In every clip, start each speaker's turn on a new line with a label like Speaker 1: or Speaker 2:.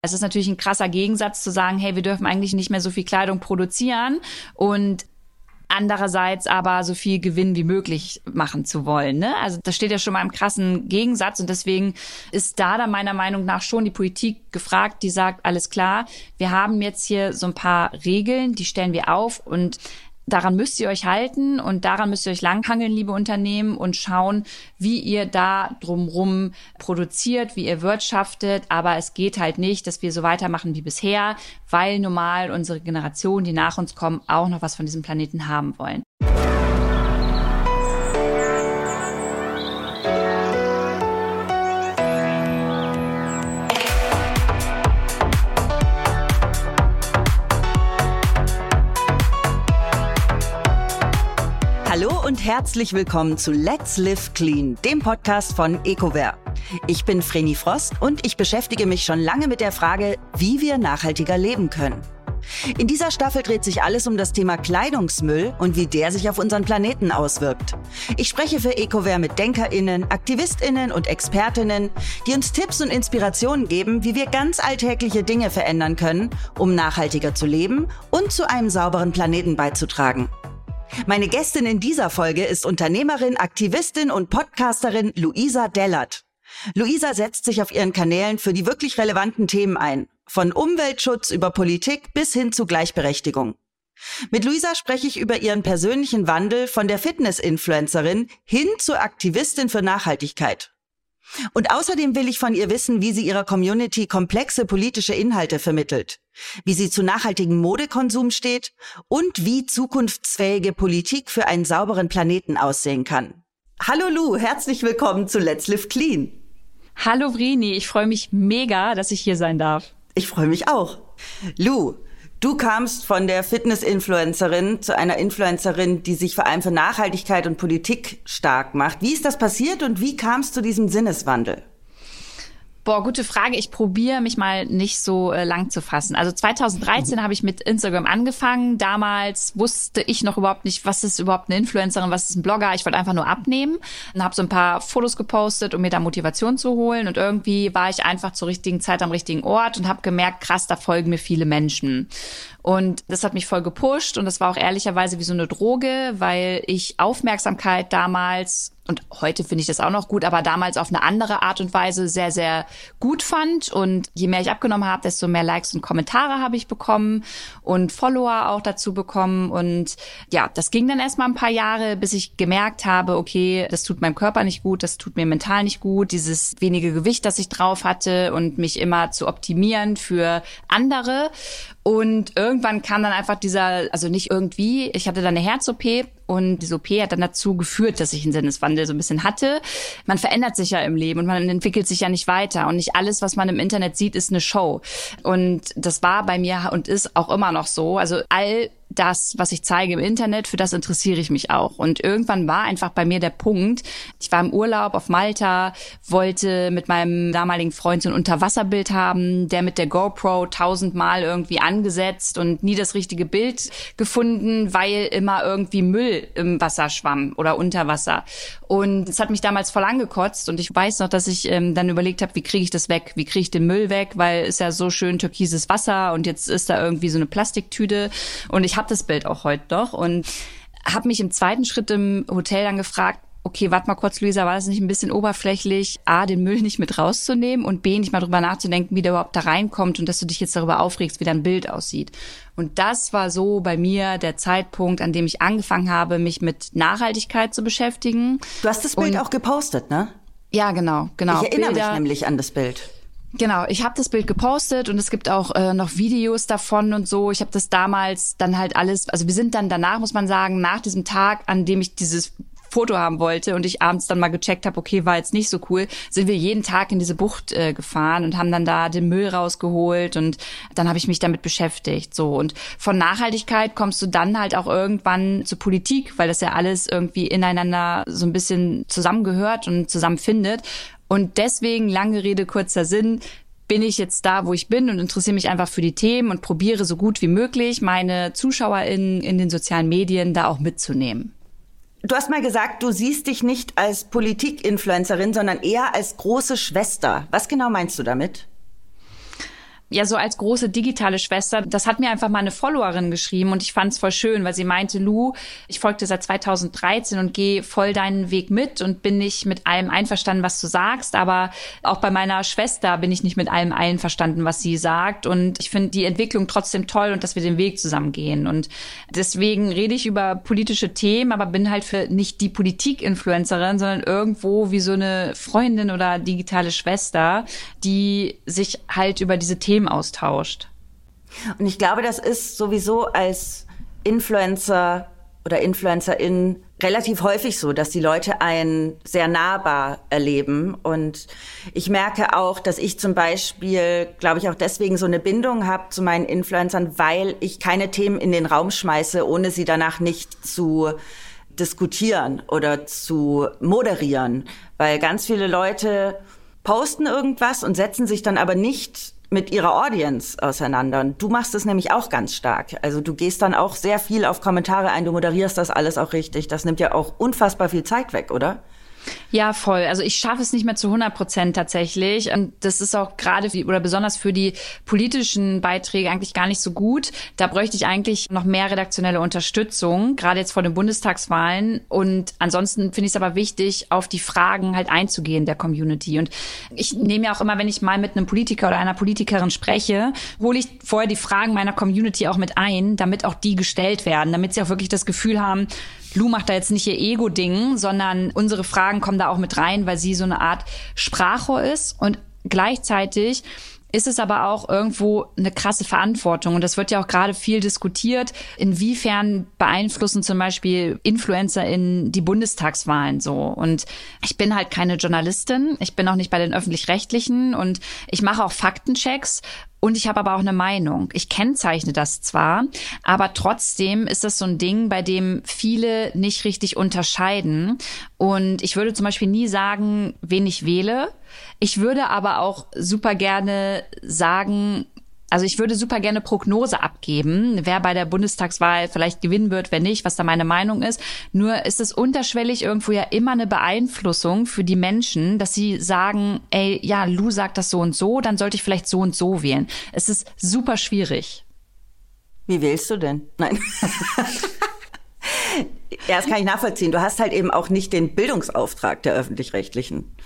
Speaker 1: Es ist natürlich ein krasser Gegensatz zu sagen, hey, wir dürfen eigentlich nicht mehr so viel Kleidung produzieren und andererseits aber so viel Gewinn wie möglich machen zu wollen. Ne? Also das steht ja schon mal im krassen Gegensatz und deswegen ist da dann meiner Meinung nach schon die Politik gefragt, die sagt, alles klar, wir haben jetzt hier so ein paar Regeln, die stellen wir auf und daran müsst ihr euch halten und daran müsst ihr euch langhangeln, liebe Unternehmen, und schauen, wie ihr da drumrum produziert, wie ihr wirtschaftet. Aber es geht halt nicht, dass wir so weitermachen wie bisher, weil normal unsere Generation, die nach uns kommen, auch noch was von diesem Planeten haben wollen.
Speaker 2: Herzlich willkommen zu Let's Live Clean, dem Podcast von EcoWare. Ich bin Vreni Frost und ich beschäftige mich schon lange mit der Frage, wie wir nachhaltiger leben können. In dieser Staffel dreht sich alles um das Thema Kleidungsmüll und wie der sich auf unseren Planeten auswirkt. Ich spreche für EcoWare mit DenkerInnen, AktivistInnen und ExpertInnen, die uns Tipps und Inspirationen geben, wie wir ganz alltägliche Dinge verändern können, um nachhaltiger zu leben und zu einem sauberen Planeten beizutragen. Meine Gästin in dieser Folge ist Unternehmerin, Aktivistin und Podcasterin Luisa Dellert. Luisa setzt sich auf ihren Kanälen für die wirklich relevanten Themen ein, von Umweltschutz über Politik bis hin zu Gleichberechtigung. Mit Luisa spreche ich über ihren persönlichen Wandel von der Fitness-Influencerin hin zur Aktivistin für Nachhaltigkeit. Und außerdem will ich von ihr wissen, wie sie ihrer Community komplexe politische Inhalte vermittelt, wie sie zu nachhaltigem Modekonsum steht und wie zukunftsfähige Politik für einen sauberen Planeten aussehen kann. Hallo Lou, herzlich willkommen zu Let's Live Clean.
Speaker 1: Hallo Vrini, ich freue mich mega, dass ich hier sein darf.
Speaker 2: Ich freue mich auch. Lou, Du kamst von der Fitness-Influencerin zu einer Influencerin, die sich vor allem für Nachhaltigkeit und Politik stark macht. Wie ist das passiert und wie kamst du zu diesem Sinneswandel?
Speaker 1: Boah, gute Frage. Ich probiere mich mal nicht so äh, lang zu fassen. Also 2013 mhm. habe ich mit Instagram angefangen. Damals wusste ich noch überhaupt nicht, was ist überhaupt eine Influencerin, was ist ein Blogger. Ich wollte einfach nur abnehmen und habe so ein paar Fotos gepostet, um mir da Motivation zu holen. Und irgendwie war ich einfach zur richtigen Zeit am richtigen Ort und habe gemerkt, krass, da folgen mir viele Menschen. Und das hat mich voll gepusht und das war auch ehrlicherweise wie so eine Droge, weil ich Aufmerksamkeit damals und heute finde ich das auch noch gut, aber damals auf eine andere Art und Weise sehr, sehr gut fand. Und je mehr ich abgenommen habe, desto mehr Likes und Kommentare habe ich bekommen und Follower auch dazu bekommen. Und ja, das ging dann erstmal ein paar Jahre, bis ich gemerkt habe, okay, das tut meinem Körper nicht gut, das tut mir mental nicht gut, dieses wenige Gewicht, das ich drauf hatte und mich immer zu optimieren für andere. Und irgendwann kam dann einfach dieser, also nicht irgendwie, ich hatte dann eine Herz-OP und diese OP hat dann dazu geführt, dass ich einen Sinneswandel so ein bisschen hatte. Man verändert sich ja im Leben und man entwickelt sich ja nicht weiter. Und nicht alles, was man im Internet sieht, ist eine Show. Und das war bei mir und ist auch immer noch so. Also all das, was ich zeige im Internet, für das interessiere ich mich auch. Und irgendwann war einfach bei mir der Punkt, ich war im Urlaub auf Malta, wollte mit meinem damaligen Freund so ein Unterwasserbild haben, der mit der GoPro tausendmal irgendwie angesetzt und nie das richtige Bild gefunden, weil immer irgendwie Müll im Wasser schwamm oder unter Wasser. Und es hat mich damals voll angekotzt und ich weiß noch, dass ich ähm, dann überlegt habe, wie kriege ich das weg? Wie kriege ich den Müll weg? Weil es ja so schön türkises Wasser und jetzt ist da irgendwie so eine Plastiktüte und ich habe das Bild auch heute noch und habe mich im zweiten Schritt im Hotel dann gefragt, okay, warte mal kurz, Luisa, war das nicht ein bisschen oberflächlich, A, den Müll nicht mit rauszunehmen und B, nicht mal drüber nachzudenken, wie der überhaupt da reinkommt und dass du dich jetzt darüber aufregst, wie dein Bild aussieht. Und das war so bei mir der Zeitpunkt, an dem ich angefangen habe, mich mit Nachhaltigkeit zu beschäftigen.
Speaker 2: Du hast das Bild und, auch gepostet, ne?
Speaker 1: Ja, genau, genau.
Speaker 2: Ich erinnere Bilder, mich nämlich an das Bild.
Speaker 1: Genau, ich habe das Bild gepostet und es gibt auch äh, noch Videos davon und so. Ich habe das damals dann halt alles, also wir sind dann danach, muss man sagen, nach diesem Tag, an dem ich dieses Foto haben wollte und ich abends dann mal gecheckt habe, okay, war jetzt nicht so cool, sind wir jeden Tag in diese Bucht äh, gefahren und haben dann da den Müll rausgeholt und dann habe ich mich damit beschäftigt. So und von Nachhaltigkeit kommst du dann halt auch irgendwann zur Politik, weil das ja alles irgendwie ineinander so ein bisschen zusammengehört und zusammenfindet. Und deswegen, lange Rede, kurzer Sinn, bin ich jetzt da, wo ich bin und interessiere mich einfach für die Themen und probiere so gut wie möglich meine ZuschauerInnen in den sozialen Medien da auch mitzunehmen.
Speaker 2: Du hast mal gesagt, du siehst dich nicht als Politik-Influencerin, sondern eher als große Schwester. Was genau meinst du damit?
Speaker 1: Ja so als große digitale Schwester. Das hat mir einfach mal eine Followerin geschrieben und ich fand es voll schön, weil sie meinte, Lu, ich folgte seit 2013 und gehe voll deinen Weg mit und bin nicht mit allem einverstanden, was du sagst, aber auch bei meiner Schwester bin ich nicht mit allem einverstanden, was sie sagt und ich finde die Entwicklung trotzdem toll und dass wir den Weg zusammen gehen und deswegen rede ich über politische Themen, aber bin halt für nicht die Politik-Influencerin, sondern irgendwo wie so eine Freundin oder digitale Schwester, die sich halt über diese Themen Themen austauscht.
Speaker 2: Und ich glaube, das ist sowieso als Influencer oder Influencerin relativ häufig so, dass die Leute einen sehr nahbar erleben. Und ich merke auch, dass ich zum Beispiel, glaube ich, auch deswegen so eine Bindung habe zu meinen Influencern, weil ich keine Themen in den Raum schmeiße, ohne sie danach nicht zu diskutieren oder zu moderieren. Weil ganz viele Leute posten irgendwas und setzen sich dann aber nicht mit ihrer Audience auseinander. Und du machst es nämlich auch ganz stark. Also du gehst dann auch sehr viel auf Kommentare ein, du moderierst das alles auch richtig. Das nimmt ja auch unfassbar viel Zeit weg, oder?
Speaker 1: Ja, voll. Also ich schaffe es nicht mehr zu 100 Prozent tatsächlich. Und das ist auch gerade oder besonders für die politischen Beiträge eigentlich gar nicht so gut. Da bräuchte ich eigentlich noch mehr redaktionelle Unterstützung, gerade jetzt vor den Bundestagswahlen. Und ansonsten finde ich es aber wichtig, auf die Fragen halt einzugehen der Community. Und ich nehme ja auch immer, wenn ich mal mit einem Politiker oder einer Politikerin spreche, hole ich vorher die Fragen meiner Community auch mit ein, damit auch die gestellt werden, damit sie auch wirklich das Gefühl haben, Lou macht da jetzt nicht ihr Ego-Ding, sondern unsere Fragen kommen da auch mit rein, weil sie so eine Art Sprachrohr ist und gleichzeitig ist es aber auch irgendwo eine krasse Verantwortung. Und das wird ja auch gerade viel diskutiert. Inwiefern beeinflussen zum Beispiel Influencer in die Bundestagswahlen so? Und ich bin halt keine Journalistin. Ich bin auch nicht bei den öffentlich-rechtlichen und ich mache auch Faktenchecks. Und ich habe aber auch eine Meinung. Ich kennzeichne das zwar, aber trotzdem ist das so ein Ding, bei dem viele nicht richtig unterscheiden. Und ich würde zum Beispiel nie sagen, wen ich wähle. Ich würde aber auch super gerne sagen, also ich würde super gerne Prognose abgeben, wer bei der Bundestagswahl vielleicht gewinnen wird, wer nicht, was da meine Meinung ist. Nur ist es unterschwellig irgendwo ja immer eine Beeinflussung für die Menschen, dass sie sagen, ey, ja, Lou sagt das so und so, dann sollte ich vielleicht so und so wählen. Es ist super schwierig.
Speaker 2: Wie wählst du denn? Nein. ja, das kann ich nachvollziehen. Du hast halt eben auch nicht den Bildungsauftrag der öffentlich-rechtlichen.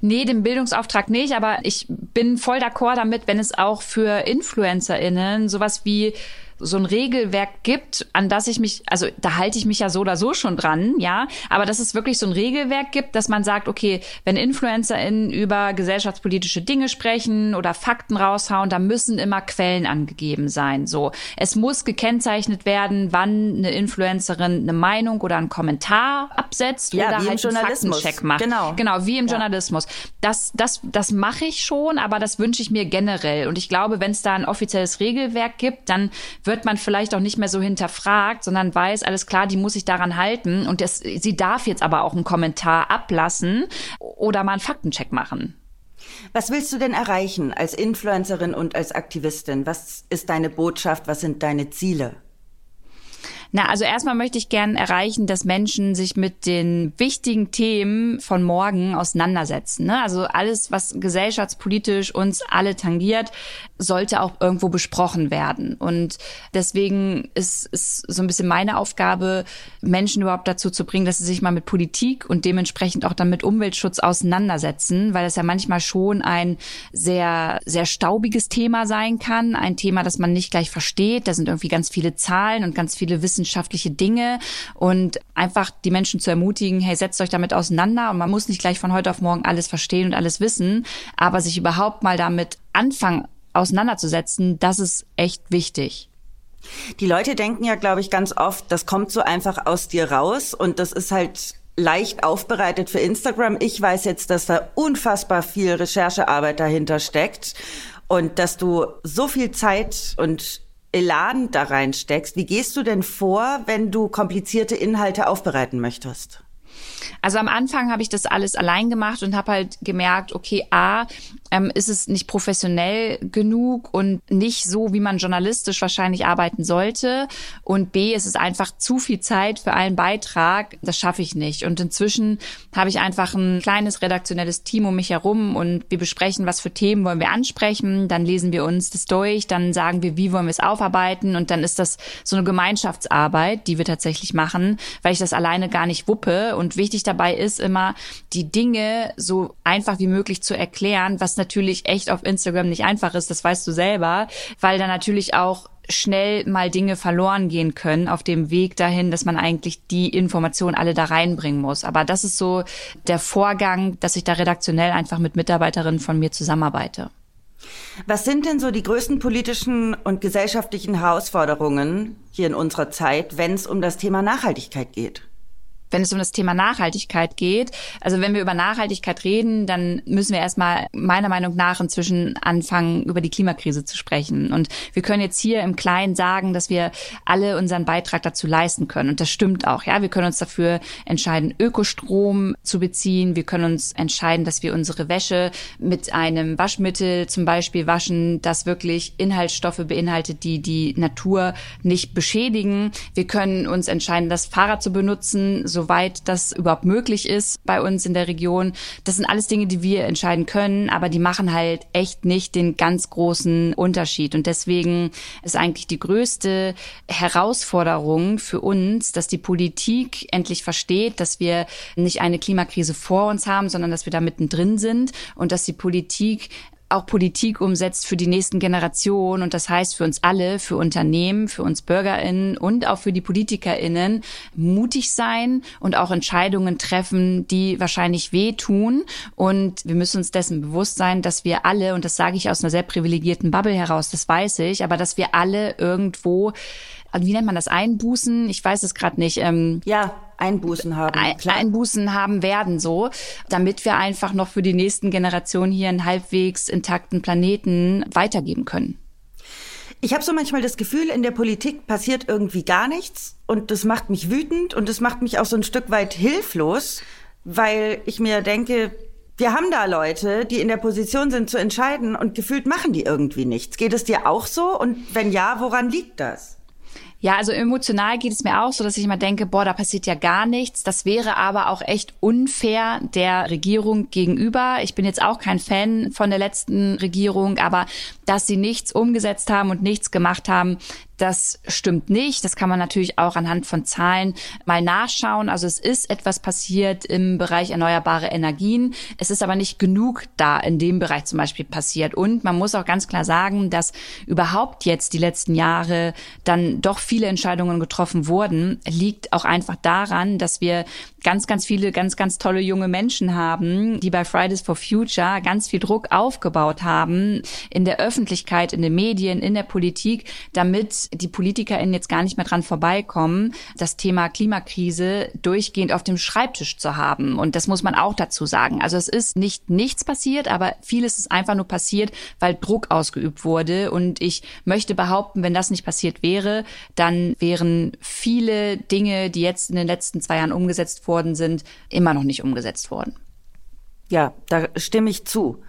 Speaker 1: Nee, den Bildungsauftrag nicht, aber ich bin voll d'accord damit, wenn es auch für InfluencerInnen sowas wie so ein Regelwerk gibt, an das ich mich, also da halte ich mich ja so oder so schon dran, ja, aber dass es wirklich so ein Regelwerk gibt, dass man sagt, okay, wenn InfluencerInnen über gesellschaftspolitische Dinge sprechen oder Fakten raushauen, da müssen immer Quellen angegeben sein, so. Es muss gekennzeichnet werden, wann eine Influencerin eine Meinung oder einen Kommentar absetzt
Speaker 2: ja,
Speaker 1: oder halt
Speaker 2: einen
Speaker 1: Faktencheck macht.
Speaker 2: Genau.
Speaker 1: Genau, wie im ja. Journalismus. Das, das, das mache ich schon, aber das wünsche ich mir generell. Und ich glaube, wenn es da ein offizielles Regelwerk gibt, dann wird man vielleicht auch nicht mehr so hinterfragt, sondern weiß, alles klar, die muss sich daran halten und das, sie darf jetzt aber auch einen Kommentar ablassen oder mal einen Faktencheck machen.
Speaker 2: Was willst du denn erreichen als Influencerin und als Aktivistin? Was ist deine Botschaft? Was sind deine Ziele?
Speaker 1: Na, also erstmal möchte ich gerne erreichen, dass Menschen sich mit den wichtigen Themen von morgen auseinandersetzen. Ne? Also alles, was gesellschaftspolitisch uns alle tangiert, sollte auch irgendwo besprochen werden. Und deswegen ist, ist so ein bisschen meine Aufgabe, Menschen überhaupt dazu zu bringen, dass sie sich mal mit Politik und dementsprechend auch dann mit Umweltschutz auseinandersetzen, weil es ja manchmal schon ein sehr, sehr staubiges Thema sein kann, ein Thema, das man nicht gleich versteht. Da sind irgendwie ganz viele Zahlen und ganz viele Wissen wissenschaftliche Dinge und einfach die Menschen zu ermutigen, hey, setzt euch damit auseinander und man muss nicht gleich von heute auf morgen alles verstehen und alles wissen, aber sich überhaupt mal damit anfangen auseinanderzusetzen, das ist echt wichtig.
Speaker 2: Die Leute denken ja, glaube ich, ganz oft, das kommt so einfach aus dir raus und das ist halt leicht aufbereitet für Instagram. Ich weiß jetzt, dass da unfassbar viel Recherchearbeit dahinter steckt und dass du so viel Zeit und Elan da reinsteckst. Wie gehst du denn vor, wenn du komplizierte Inhalte aufbereiten möchtest?
Speaker 1: Also am Anfang habe ich das alles allein gemacht und habe halt gemerkt, okay, a, ähm, ist es nicht professionell genug und nicht so, wie man journalistisch wahrscheinlich arbeiten sollte. Und B, ist es einfach zu viel Zeit für einen Beitrag. Das schaffe ich nicht. Und inzwischen habe ich einfach ein kleines redaktionelles Team um mich herum und wir besprechen, was für Themen wollen wir ansprechen. Dann lesen wir uns das durch, dann sagen wir, wie wollen wir es aufarbeiten. Und dann ist das so eine Gemeinschaftsarbeit, die wir tatsächlich machen, weil ich das alleine gar nicht wuppe. Und wichtig dabei ist immer, die Dinge so einfach wie möglich zu erklären, was natürlich echt auf Instagram nicht einfach ist, das weißt du selber, weil da natürlich auch schnell mal Dinge verloren gehen können auf dem Weg dahin, dass man eigentlich die Informationen alle da reinbringen muss. Aber das ist so der Vorgang, dass ich da redaktionell einfach mit Mitarbeiterinnen von mir zusammenarbeite.
Speaker 2: Was sind denn so die größten politischen und gesellschaftlichen Herausforderungen hier in unserer Zeit, wenn es um das Thema Nachhaltigkeit geht?
Speaker 1: Wenn es um das Thema Nachhaltigkeit geht. Also wenn wir über Nachhaltigkeit reden, dann müssen wir erstmal meiner Meinung nach inzwischen anfangen, über die Klimakrise zu sprechen. Und wir können jetzt hier im Kleinen sagen, dass wir alle unseren Beitrag dazu leisten können. Und das stimmt auch. Ja, wir können uns dafür entscheiden, Ökostrom zu beziehen. Wir können uns entscheiden, dass wir unsere Wäsche mit einem Waschmittel zum Beispiel waschen, das wirklich Inhaltsstoffe beinhaltet, die die Natur nicht beschädigen. Wir können uns entscheiden, das Fahrrad zu benutzen, soweit das überhaupt möglich ist bei uns in der Region. Das sind alles Dinge, die wir entscheiden können, aber die machen halt echt nicht den ganz großen Unterschied. Und deswegen ist eigentlich die größte Herausforderung für uns, dass die Politik endlich versteht, dass wir nicht eine Klimakrise vor uns haben, sondern dass wir da mittendrin sind und dass die Politik auch Politik umsetzt für die nächsten Generationen. Und das heißt für uns alle, für Unternehmen, für uns BürgerInnen und auch für die PolitikerInnen mutig sein und auch Entscheidungen treffen, die wahrscheinlich wehtun. Und wir müssen uns dessen bewusst sein, dass wir alle, und das sage ich aus einer sehr privilegierten Bubble heraus, das weiß ich, aber dass wir alle irgendwo wie nennt man das, Einbußen? Ich weiß es gerade nicht.
Speaker 2: Ähm, ja, Einbußen haben.
Speaker 1: Ein, Einbußen haben werden so, damit wir einfach noch für die nächsten Generationen hier einen halbwegs intakten Planeten weitergeben können.
Speaker 2: Ich habe so manchmal das Gefühl, in der Politik passiert irgendwie gar nichts und das macht mich wütend und das macht mich auch so ein Stück weit hilflos, weil ich mir denke, wir haben da Leute, die in der Position sind zu entscheiden und gefühlt machen die irgendwie nichts. Geht es dir auch so? Und wenn ja, woran liegt das?
Speaker 1: Ja, also emotional geht es mir auch so, dass ich immer denke, boah, da passiert ja gar nichts. Das wäre aber auch echt unfair der Regierung gegenüber. Ich bin jetzt auch kein Fan von der letzten Regierung, aber dass sie nichts umgesetzt haben und nichts gemacht haben, das stimmt nicht. Das kann man natürlich auch anhand von Zahlen mal nachschauen. Also es ist etwas passiert im Bereich erneuerbare Energien. Es ist aber nicht genug da in dem Bereich zum Beispiel passiert. Und man muss auch ganz klar sagen, dass überhaupt jetzt die letzten Jahre dann doch viele Entscheidungen getroffen wurden, liegt auch einfach daran, dass wir ganz, ganz viele ganz, ganz tolle junge Menschen haben, die bei Fridays for Future ganz viel Druck aufgebaut haben in der Öffentlichkeit, in den Medien, in der Politik, damit die PolitikerInnen jetzt gar nicht mehr dran vorbeikommen, das Thema Klimakrise durchgehend auf dem Schreibtisch zu haben. Und das muss man auch dazu sagen. Also es ist nicht nichts passiert, aber vieles ist einfach nur passiert, weil Druck ausgeübt wurde. Und ich möchte behaupten, wenn das nicht passiert wäre, dann wären viele Dinge, die jetzt in den letzten zwei Jahren umgesetzt worden sind, immer noch nicht umgesetzt worden.
Speaker 2: Ja, da stimme ich zu.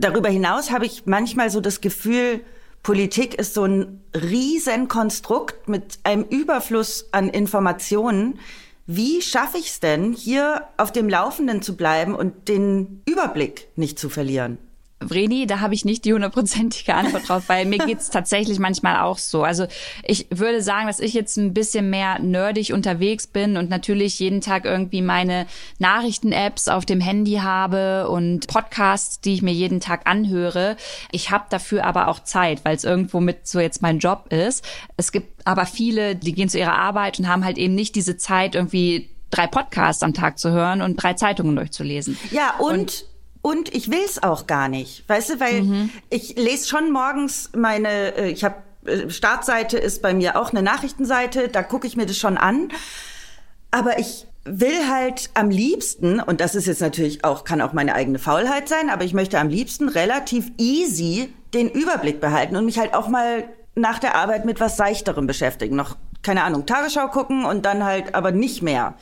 Speaker 2: Darüber hinaus habe ich manchmal so das Gefühl, Politik ist so ein Riesenkonstrukt mit einem Überfluss an Informationen. Wie schaffe ich es denn, hier auf dem Laufenden zu bleiben und den Überblick nicht zu verlieren?
Speaker 1: Vreni, da habe ich nicht die hundertprozentige Antwort drauf, weil mir geht's tatsächlich manchmal auch so. Also ich würde sagen, dass ich jetzt ein bisschen mehr nerdig unterwegs bin und natürlich jeden Tag irgendwie meine Nachrichten-Apps auf dem Handy habe und Podcasts, die ich mir jeden Tag anhöre. Ich habe dafür aber auch Zeit, weil es irgendwo mit so jetzt mein Job ist. Es gibt aber viele, die gehen zu ihrer Arbeit und haben halt eben nicht diese Zeit irgendwie drei Podcasts am Tag zu hören und drei Zeitungen durchzulesen.
Speaker 2: Ja, und, und und ich will's auch gar nicht, weißt du, weil mhm. ich lese schon morgens meine, äh, ich habe äh, Startseite ist bei mir auch eine Nachrichtenseite, da gucke ich mir das schon an. Aber ich will halt am liebsten, und das ist jetzt natürlich auch, kann auch meine eigene Faulheit sein, aber ich möchte am liebsten relativ easy den Überblick behalten und mich halt auch mal nach der Arbeit mit was Seichterem beschäftigen. Noch, keine Ahnung, Tagesschau gucken und dann halt aber nicht mehr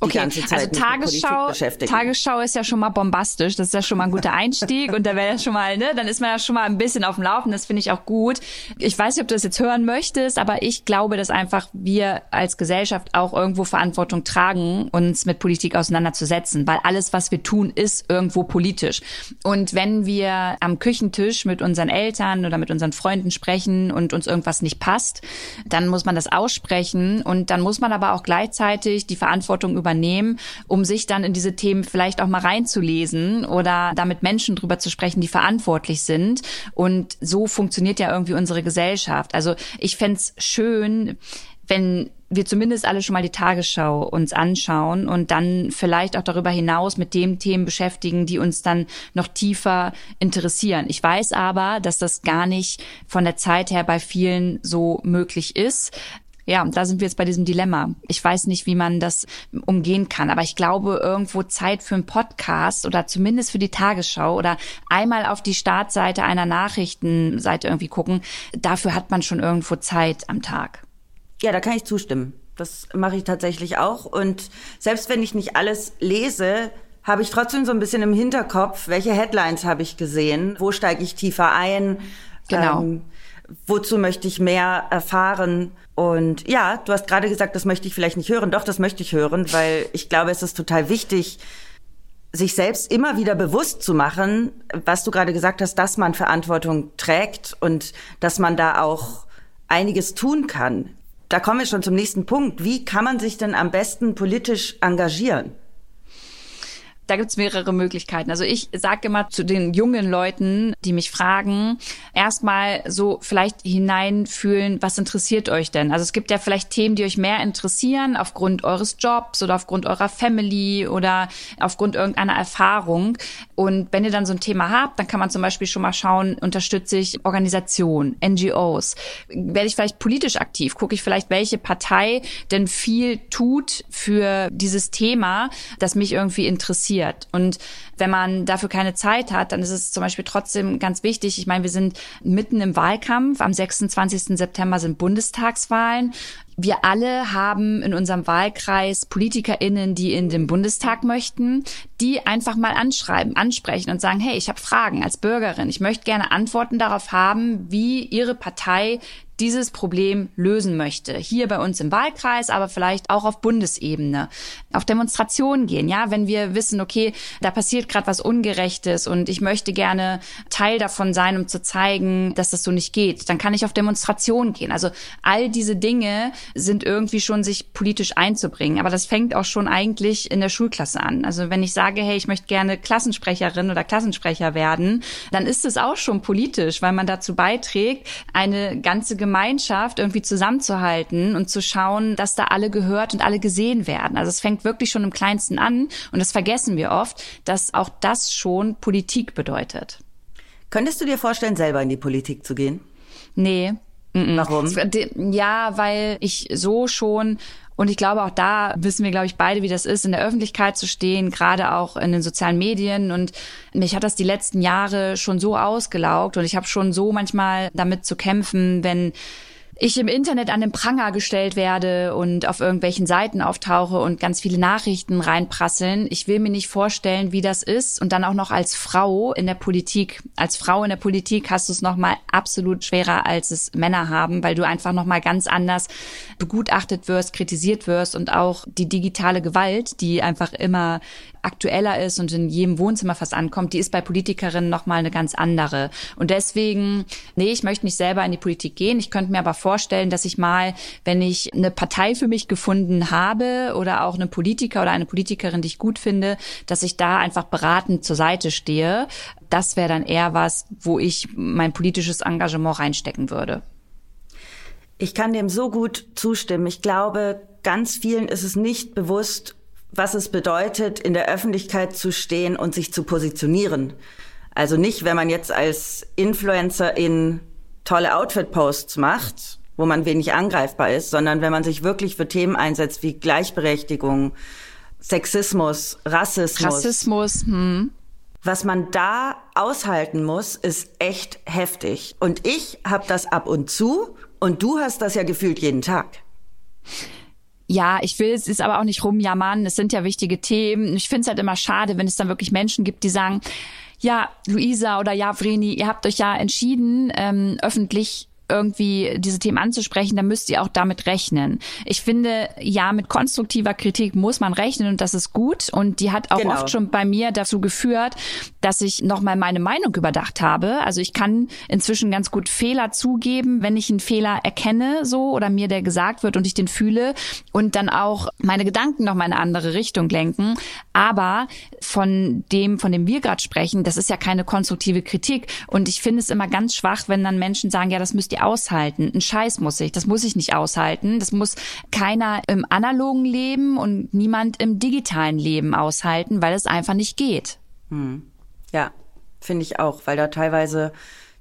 Speaker 2: okay.
Speaker 1: also Tagesschau, Tagesschau ist ja schon mal bombastisch. Das ist ja schon mal ein guter Einstieg und da wäre ja schon mal, ne, dann ist man ja schon mal ein bisschen auf dem Laufen. Das finde ich auch gut. Ich weiß nicht, ob du das jetzt hören möchtest, aber ich glaube, dass einfach wir als Gesellschaft auch irgendwo Verantwortung tragen, uns mit Politik auseinanderzusetzen, weil alles, was wir tun, ist irgendwo politisch. Und wenn wir am Küchentisch mit unseren Eltern oder mit unseren Freunden sprechen und uns irgendwas nicht passt, dann muss man das aussprechen und dann muss man aber auch gleichzeitig die Verantwortung übernehmen um sich dann in diese Themen vielleicht auch mal reinzulesen oder da mit Menschen drüber zu sprechen, die verantwortlich sind. Und so funktioniert ja irgendwie unsere Gesellschaft. Also ich fände schön, wenn wir zumindest alle schon mal die Tagesschau uns anschauen und dann vielleicht auch darüber hinaus mit den Themen beschäftigen, die uns dann noch tiefer interessieren. Ich weiß aber, dass das gar nicht von der Zeit her bei vielen so möglich ist ja, da sind wir jetzt bei diesem Dilemma. Ich weiß nicht, wie man das umgehen kann, aber ich glaube, irgendwo Zeit für einen Podcast oder zumindest für die Tagesschau oder einmal auf die Startseite einer Nachrichtenseite irgendwie gucken, dafür hat man schon irgendwo Zeit am Tag.
Speaker 2: Ja, da kann ich zustimmen. Das mache ich tatsächlich auch. Und selbst wenn ich nicht alles lese, habe ich trotzdem so ein bisschen im Hinterkopf, welche Headlines habe ich gesehen, wo steige ich tiefer ein.
Speaker 1: Genau. Ähm,
Speaker 2: wozu möchte ich mehr erfahren? Und ja, du hast gerade gesagt, das möchte ich vielleicht nicht hören. Doch, das möchte ich hören, weil ich glaube, es ist total wichtig, sich selbst immer wieder bewusst zu machen, was du gerade gesagt hast, dass man Verantwortung trägt und dass man da auch einiges tun kann. Da kommen wir schon zum nächsten Punkt. Wie kann man sich denn am besten politisch engagieren?
Speaker 1: Da gibt's mehrere Möglichkeiten. Also ich sage immer zu den jungen Leuten, die mich fragen, erstmal so vielleicht hineinfühlen, was interessiert euch denn? Also es gibt ja vielleicht Themen, die euch mehr interessieren aufgrund eures Jobs oder aufgrund eurer Family oder aufgrund irgendeiner Erfahrung. Und wenn ihr dann so ein Thema habt, dann kann man zum Beispiel schon mal schauen, unterstütze ich Organisationen, NGOs? Werde ich vielleicht politisch aktiv? Gucke ich vielleicht, welche Partei denn viel tut für dieses Thema, das mich irgendwie interessiert? Passiert. Und wenn man dafür keine Zeit hat, dann ist es zum Beispiel trotzdem ganz wichtig. Ich meine, wir sind mitten im Wahlkampf. Am 26. September sind Bundestagswahlen. Wir alle haben in unserem Wahlkreis PolitikerInnen, die in den Bundestag möchten, die einfach mal anschreiben, ansprechen und sagen, hey, ich habe Fragen als Bürgerin. Ich möchte gerne Antworten darauf haben, wie Ihre Partei dieses Problem lösen möchte. Hier bei uns im Wahlkreis, aber vielleicht auch auf Bundesebene. Auf Demonstrationen gehen, ja, wenn wir wissen, okay, da passiert gerade was Ungerechtes und ich möchte gerne Teil davon sein, um zu zeigen, dass das so nicht geht, dann kann ich auf Demonstrationen gehen. Also all diese Dinge sind irgendwie schon sich politisch einzubringen. Aber das fängt auch schon eigentlich in der Schulklasse an. Also wenn ich sage, hey, ich möchte gerne Klassensprecherin oder Klassensprecher werden, dann ist es auch schon politisch, weil man dazu beiträgt, eine ganze Gemeinschaft irgendwie zusammenzuhalten und zu schauen, dass da alle gehört und alle gesehen werden. Also es fängt wirklich schon im Kleinsten an und das vergessen wir oft, dass auch das schon Politik bedeutet.
Speaker 2: Könntest du dir vorstellen, selber in die Politik zu gehen?
Speaker 1: Nee.
Speaker 2: Warum?
Speaker 1: Ja, weil ich so schon und ich glaube, auch da wissen wir, glaube ich, beide, wie das ist, in der Öffentlichkeit zu stehen, gerade auch in den sozialen Medien. Und mich hat das die letzten Jahre schon so ausgelaugt und ich habe schon so manchmal damit zu kämpfen, wenn ich im Internet an den Pranger gestellt werde und auf irgendwelchen Seiten auftauche und ganz viele Nachrichten reinprasseln. Ich will mir nicht vorstellen, wie das ist und dann auch noch als Frau in der Politik. Als Frau in der Politik hast du es noch mal absolut schwerer, als es Männer haben, weil du einfach noch mal ganz anders begutachtet wirst, kritisiert wirst und auch die digitale Gewalt, die einfach immer aktueller ist und in jedem Wohnzimmer fast ankommt, die ist bei Politikerinnen nochmal eine ganz andere. Und deswegen, nee, ich möchte nicht selber in die Politik gehen. Ich könnte mir aber vorstellen, dass ich mal, wenn ich eine Partei für mich gefunden habe oder auch eine Politiker oder eine Politikerin, die ich gut finde, dass ich da einfach beratend zur Seite stehe. Das wäre dann eher was, wo ich mein politisches Engagement reinstecken würde.
Speaker 2: Ich kann dem so gut zustimmen. Ich glaube, ganz vielen ist es nicht bewusst, was es bedeutet, in der Öffentlichkeit zu stehen und sich zu positionieren. Also nicht, wenn man jetzt als Influencer in tolle Outfit-Posts macht, wo man wenig angreifbar ist, sondern wenn man sich wirklich für Themen einsetzt wie Gleichberechtigung, Sexismus, Rassismus.
Speaker 1: Rassismus, hm.
Speaker 2: Was man da aushalten muss, ist echt heftig. Und ich habe das ab und zu und du hast das ja gefühlt jeden Tag.
Speaker 1: Ja, ich will es ist aber auch nicht rumjammern. Es sind ja wichtige Themen. Ich finde es halt immer schade, wenn es dann wirklich Menschen gibt, die sagen, ja, Luisa oder ja, Vreni, ihr habt euch ja entschieden, ähm, öffentlich irgendwie diese Themen anzusprechen, dann müsst ihr auch damit rechnen. Ich finde, ja, mit konstruktiver Kritik muss man rechnen und das ist gut. Und die hat auch genau. oft schon bei mir dazu geführt, dass ich nochmal meine Meinung überdacht habe. Also ich kann inzwischen ganz gut Fehler zugeben, wenn ich einen Fehler erkenne, so oder mir der gesagt wird und ich den fühle und dann auch meine Gedanken nochmal in eine andere Richtung lenken. Aber von dem, von dem wir gerade sprechen, das ist ja keine konstruktive Kritik. Und ich finde es immer ganz schwach, wenn dann Menschen sagen, ja, das müsst ihr aushalten. Ein Scheiß muss ich. Das muss ich nicht aushalten. Das muss keiner im analogen Leben und niemand im digitalen Leben aushalten, weil es einfach nicht geht. Hm.
Speaker 2: Ja, finde ich auch, weil da teilweise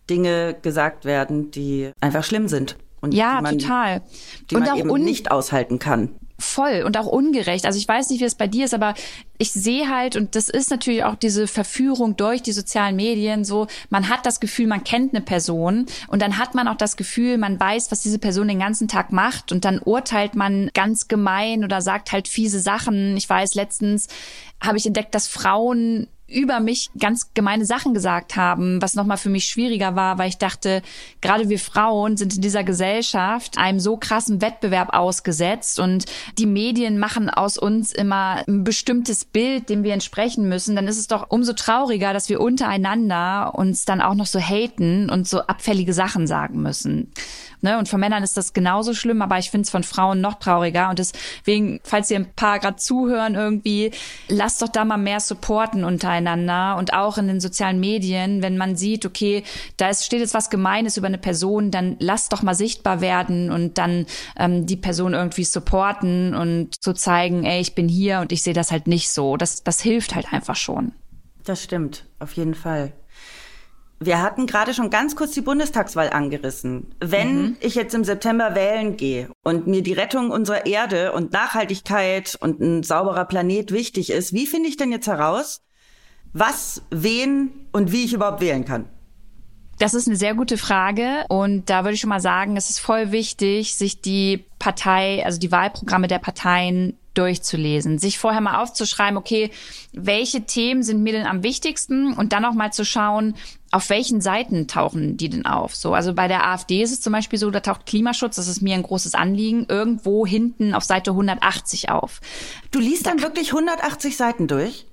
Speaker 2: Dinge gesagt werden, die einfach schlimm sind.
Speaker 1: Und ja, man, total.
Speaker 2: Die und man eben nicht aushalten kann
Speaker 1: voll und auch ungerecht. Also ich weiß nicht, wie es bei dir ist, aber ich sehe halt, und das ist natürlich auch diese Verführung durch die sozialen Medien, so, man hat das Gefühl, man kennt eine Person und dann hat man auch das Gefühl, man weiß, was diese Person den ganzen Tag macht und dann urteilt man ganz gemein oder sagt halt fiese Sachen. Ich weiß, letztens habe ich entdeckt, dass Frauen über mich ganz gemeine Sachen gesagt haben, was nochmal für mich schwieriger war, weil ich dachte, gerade wir Frauen sind in dieser Gesellschaft einem so krassen Wettbewerb ausgesetzt und die Medien machen aus uns immer ein bestimmtes Bild, dem wir entsprechen müssen. Dann ist es doch umso trauriger, dass wir untereinander uns dann auch noch so haten und so abfällige Sachen sagen müssen. Ne? Und von Männern ist das genauso schlimm, aber ich finde es von Frauen noch trauriger. Und deswegen, falls ihr ein paar gerade zuhören irgendwie, lasst doch da mal mehr supporten untereinander und auch in den sozialen Medien, wenn man sieht, okay, da ist, steht jetzt was Gemeines über eine Person, dann lasst doch mal sichtbar werden und dann ähm, die Person irgendwie supporten und so zeigen, ey, ich bin hier und ich sehe das halt nicht so. Das, das hilft halt einfach schon.
Speaker 2: Das stimmt, auf jeden Fall. Wir hatten gerade schon ganz kurz die Bundestagswahl angerissen. Wenn mhm. ich jetzt im September wählen gehe und mir die Rettung unserer Erde und Nachhaltigkeit und ein sauberer Planet wichtig ist, wie finde ich denn jetzt heraus, was, wen und wie ich überhaupt wählen kann?
Speaker 1: Das ist eine sehr gute Frage und da würde ich schon mal sagen, es ist voll wichtig, sich die Partei, also die Wahlprogramme der Parteien durchzulesen, sich vorher mal aufzuschreiben, okay, welche Themen sind mir denn am wichtigsten und dann auch mal zu schauen, auf welchen Seiten tauchen die denn auf? So, also bei der AfD ist es zum Beispiel so, da taucht Klimaschutz, das ist mir ein großes Anliegen, irgendwo hinten auf Seite 180 auf.
Speaker 2: Du liest dann wirklich 180 Seiten durch?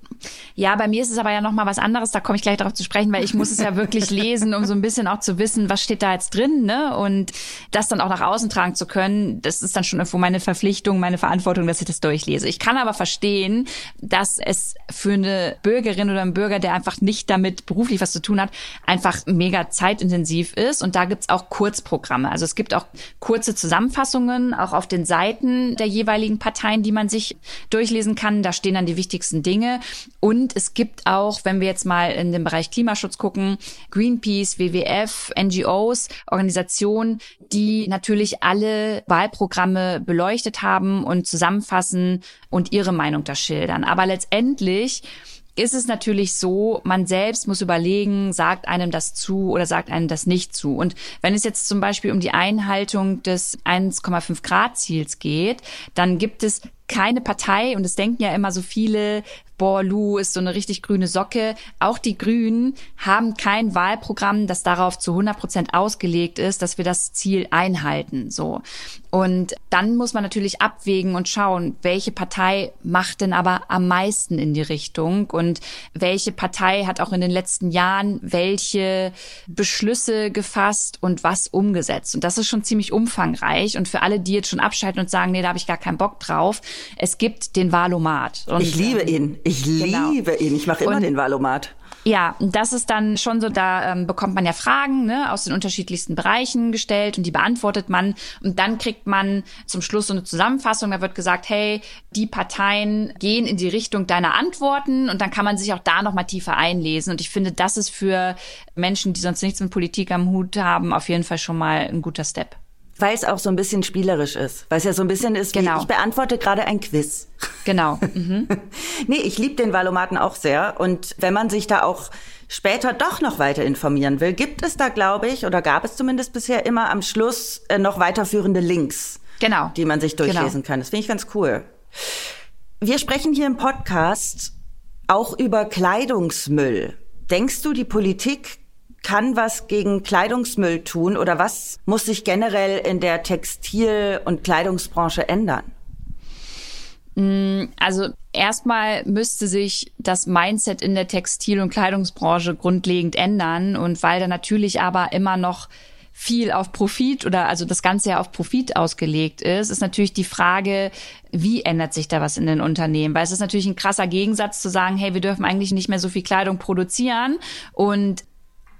Speaker 1: Ja, bei mir ist es aber ja noch mal was anderes. Da komme ich gleich darauf zu sprechen, weil ich muss es ja wirklich lesen, um so ein bisschen auch zu wissen, was steht da jetzt drin, ne? Und das dann auch nach außen tragen zu können, das ist dann schon irgendwo meine Verpflichtung, meine Verantwortung, dass ich das durchlese. Ich kann aber verstehen, dass es für eine Bürgerin oder einen Bürger, der einfach nicht damit beruflich was zu tun hat, einfach mega zeitintensiv ist. Und da gibt's auch Kurzprogramme. Also es gibt auch kurze Zusammenfassungen, auch auf den Seiten der jeweiligen Parteien, die man sich durchlesen kann. Da stehen dann die wichtigsten Dinge. Und es gibt auch, wenn wir jetzt mal in den Bereich Klimaschutz gucken, Greenpeace, WWF, NGOs, Organisationen, die natürlich alle Wahlprogramme beleuchtet haben und zusammenfassen und ihre Meinung da schildern. Aber letztendlich ist es natürlich so, man selbst muss überlegen, sagt einem das zu oder sagt einem das nicht zu. Und wenn es jetzt zum Beispiel um die Einhaltung des 1,5 Grad Ziels geht, dann gibt es keine Partei, und es denken ja immer so viele, boah, Lu ist so eine richtig grüne Socke. Auch die Grünen haben kein Wahlprogramm, das darauf zu 100 Prozent ausgelegt ist, dass wir das Ziel einhalten. So. Und dann muss man natürlich abwägen und schauen, welche Partei macht denn aber am meisten in die Richtung und welche Partei hat auch in den letzten Jahren welche Beschlüsse gefasst und was umgesetzt. Und das ist schon ziemlich umfangreich. Und für alle, die jetzt schon abschalten und sagen, nee, da habe ich gar keinen Bock drauf, es gibt den Wahlomat.
Speaker 2: Ich liebe ihn. Ich genau. liebe ihn. Ich mache immer und, den Wahlomat.
Speaker 1: Ja, das ist dann schon so, da ähm, bekommt man ja Fragen ne, aus den unterschiedlichsten Bereichen gestellt und die beantwortet man. Und dann kriegt man zum Schluss so eine Zusammenfassung. Da wird gesagt, hey, die Parteien gehen in die Richtung deiner Antworten und dann kann man sich auch da nochmal tiefer einlesen. Und ich finde, das ist für Menschen, die sonst nichts mit Politik am Hut haben, auf jeden Fall schon mal ein guter Step.
Speaker 2: Weil es auch so ein bisschen spielerisch ist. Weil es ja so ein bisschen ist, genau. wie ich beantworte gerade ein Quiz.
Speaker 1: Genau. Mhm.
Speaker 2: nee, ich liebe den Valomaten auch sehr. Und wenn man sich da auch später doch noch weiter informieren will, gibt es da, glaube ich, oder gab es zumindest bisher immer am Schluss äh, noch weiterführende Links genau. die man sich durchlesen genau. kann. Das finde ich ganz cool. Wir sprechen hier im Podcast auch über Kleidungsmüll. Denkst du, die Politik kann was gegen Kleidungsmüll tun oder was muss sich generell in der Textil- und Kleidungsbranche ändern?
Speaker 1: Mm, also erstmal müsste sich das Mindset in der Textil- und Kleidungsbranche grundlegend ändern und weil da natürlich aber immer noch viel auf Profit oder also das Ganze ja auf Profit ausgelegt ist, ist natürlich die Frage, wie ändert sich da was in den Unternehmen? Weil es ist natürlich ein krasser Gegensatz zu sagen, hey, wir dürfen eigentlich nicht mehr so viel Kleidung produzieren und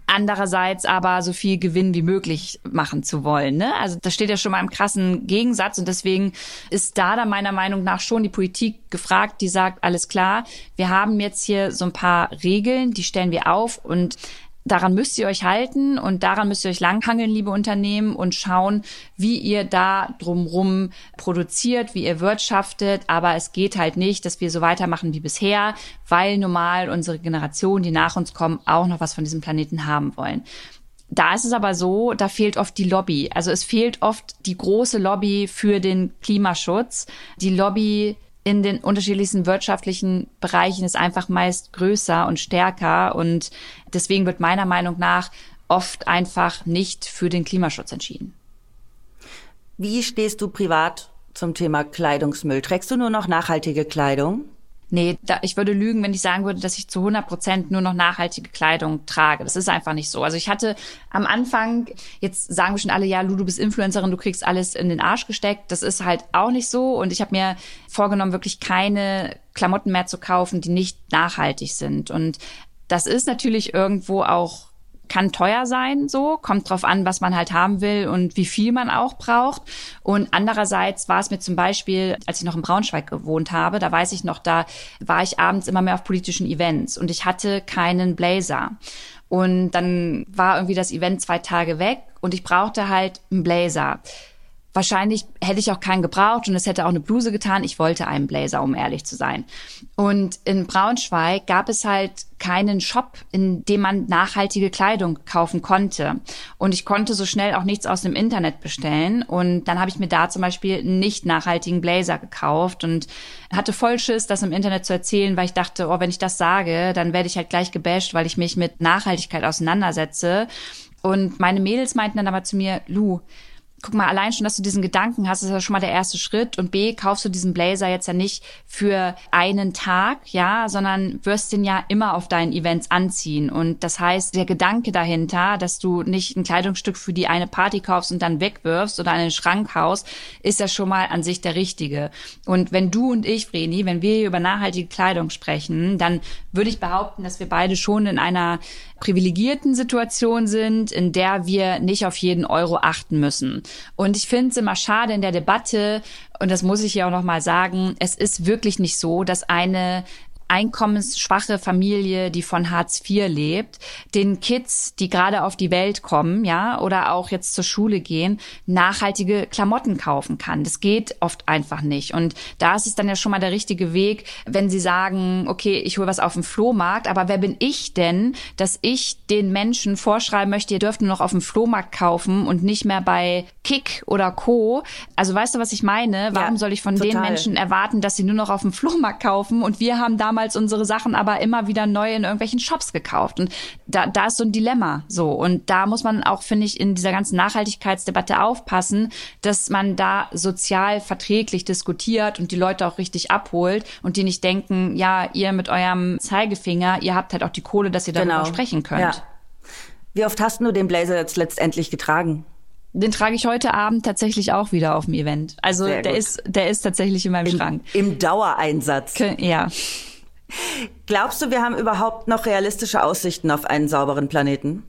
Speaker 1: andererseits aber so viel Gewinn wie möglich machen zu wollen. Ne? Also das steht ja schon mal im krassen Gegensatz und deswegen ist da dann meiner Meinung nach schon die Politik gefragt, die sagt, alles klar, wir haben jetzt hier so ein paar Regeln, die stellen wir auf und Daran müsst ihr euch halten und daran müsst ihr euch langhangeln, liebe Unternehmen, und schauen, wie ihr da drumrum produziert, wie ihr wirtschaftet. Aber es geht halt nicht, dass wir so weitermachen wie bisher, weil normal unsere Generation, die nach uns kommen, auch noch was von diesem Planeten haben wollen. Da ist es aber so, da fehlt oft die Lobby. Also es fehlt oft die große Lobby für den Klimaschutz, die Lobby in den unterschiedlichsten wirtschaftlichen Bereichen ist einfach meist größer und stärker und deswegen wird meiner Meinung nach oft einfach nicht für den Klimaschutz entschieden.
Speaker 2: Wie stehst du privat zum Thema Kleidungsmüll? Trägst du nur noch nachhaltige Kleidung?
Speaker 1: Nee, da, ich würde lügen, wenn ich sagen würde, dass ich zu 100 Prozent nur noch nachhaltige Kleidung trage. Das ist einfach nicht so. Also ich hatte am Anfang, jetzt sagen wir schon alle, ja, Lu, du bist Influencerin, du kriegst alles in den Arsch gesteckt. Das ist halt auch nicht so. Und ich habe mir vorgenommen, wirklich keine Klamotten mehr zu kaufen, die nicht nachhaltig sind. Und das ist natürlich irgendwo auch kann teuer sein, so, kommt drauf an, was man halt haben will und wie viel man auch braucht. Und andererseits war es mir zum Beispiel, als ich noch in Braunschweig gewohnt habe, da weiß ich noch, da war ich abends immer mehr auf politischen Events und ich hatte keinen Blazer. Und dann war irgendwie das Event zwei Tage weg und ich brauchte halt einen Blazer. Wahrscheinlich hätte ich auch keinen gebraucht und es hätte auch eine Bluse getan. Ich wollte einen Blazer, um ehrlich zu sein. Und in Braunschweig gab es halt keinen Shop, in dem man nachhaltige Kleidung kaufen konnte. Und ich konnte so schnell auch nichts aus dem Internet bestellen. Und dann habe ich mir da zum Beispiel einen nicht nachhaltigen Blazer gekauft und hatte voll Schiss, das im Internet zu erzählen, weil ich dachte, oh, wenn ich das sage, dann werde ich halt gleich gebasht, weil ich mich mit Nachhaltigkeit auseinandersetze. Und meine Mädels meinten dann aber zu mir, Lu, guck mal, allein schon, dass du diesen Gedanken hast, ist ja schon mal der erste Schritt. Und B, kaufst du diesen Blazer jetzt ja nicht für einen Tag, ja, sondern wirst den ja immer auf deinen Events anziehen. Und das heißt, der Gedanke dahinter, dass du nicht ein Kleidungsstück für die eine Party kaufst und dann wegwirfst oder einen Schrank haust, ist ja schon mal an sich der richtige. Und wenn du und ich, Vreni, wenn wir hier über nachhaltige Kleidung sprechen, dann würde ich behaupten, dass wir beide schon in einer privilegierten Situation sind, in der wir nicht auf jeden Euro achten müssen. Und ich finde es immer schade in der Debatte, und das muss ich ja auch noch mal sagen, es ist wirklich nicht so, dass eine einkommensschwache Familie, die von Hartz IV lebt, den Kids, die gerade auf die Welt kommen, ja, oder auch jetzt zur Schule gehen, nachhaltige Klamotten kaufen kann. Das geht oft einfach nicht. Und da ist es dann ja schon mal der richtige Weg, wenn sie sagen, okay, ich hole was auf dem Flohmarkt, aber wer bin ich denn, dass ich den Menschen vorschreiben möchte, ihr dürft nur noch auf dem Flohmarkt kaufen und nicht mehr bei Kick oder Co. Also weißt du, was ich meine? Warum ja, soll ich von total. den Menschen erwarten, dass sie nur noch auf dem Flohmarkt kaufen und wir haben damals damals unsere Sachen aber immer wieder neu in irgendwelchen Shops gekauft. Und da, da ist so ein Dilemma so. Und da muss man auch, finde ich, in dieser ganzen Nachhaltigkeitsdebatte aufpassen, dass man da sozial verträglich diskutiert und die Leute auch richtig abholt und die nicht denken, ja, ihr mit eurem Zeigefinger, ihr habt halt auch die Kohle, dass ihr darüber genau. sprechen könnt. Ja.
Speaker 2: Wie oft hast du den Blazer jetzt letztendlich getragen?
Speaker 1: Den trage ich heute Abend tatsächlich auch wieder auf dem Event. Also der ist, der ist tatsächlich in meinem
Speaker 2: Im,
Speaker 1: Schrank.
Speaker 2: Im Dauereinsatz.
Speaker 1: Ja.
Speaker 2: Glaubst du, wir haben überhaupt noch realistische Aussichten auf einen sauberen Planeten?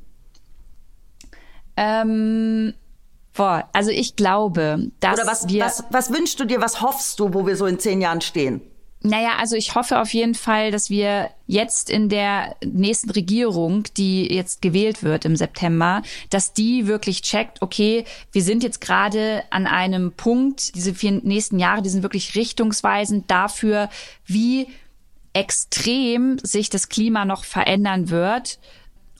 Speaker 1: Ähm, boah, also ich glaube, dass
Speaker 2: Oder was,
Speaker 1: wir...
Speaker 2: Was, was wünschst du dir, was hoffst du, wo wir so in zehn Jahren stehen?
Speaker 1: Naja, also ich hoffe auf jeden Fall, dass wir jetzt in der nächsten Regierung, die jetzt gewählt wird im September, dass die wirklich checkt, okay, wir sind jetzt gerade an einem Punkt, diese vier nächsten Jahre, die sind wirklich richtungsweisend dafür, wie extrem sich das Klima noch verändern wird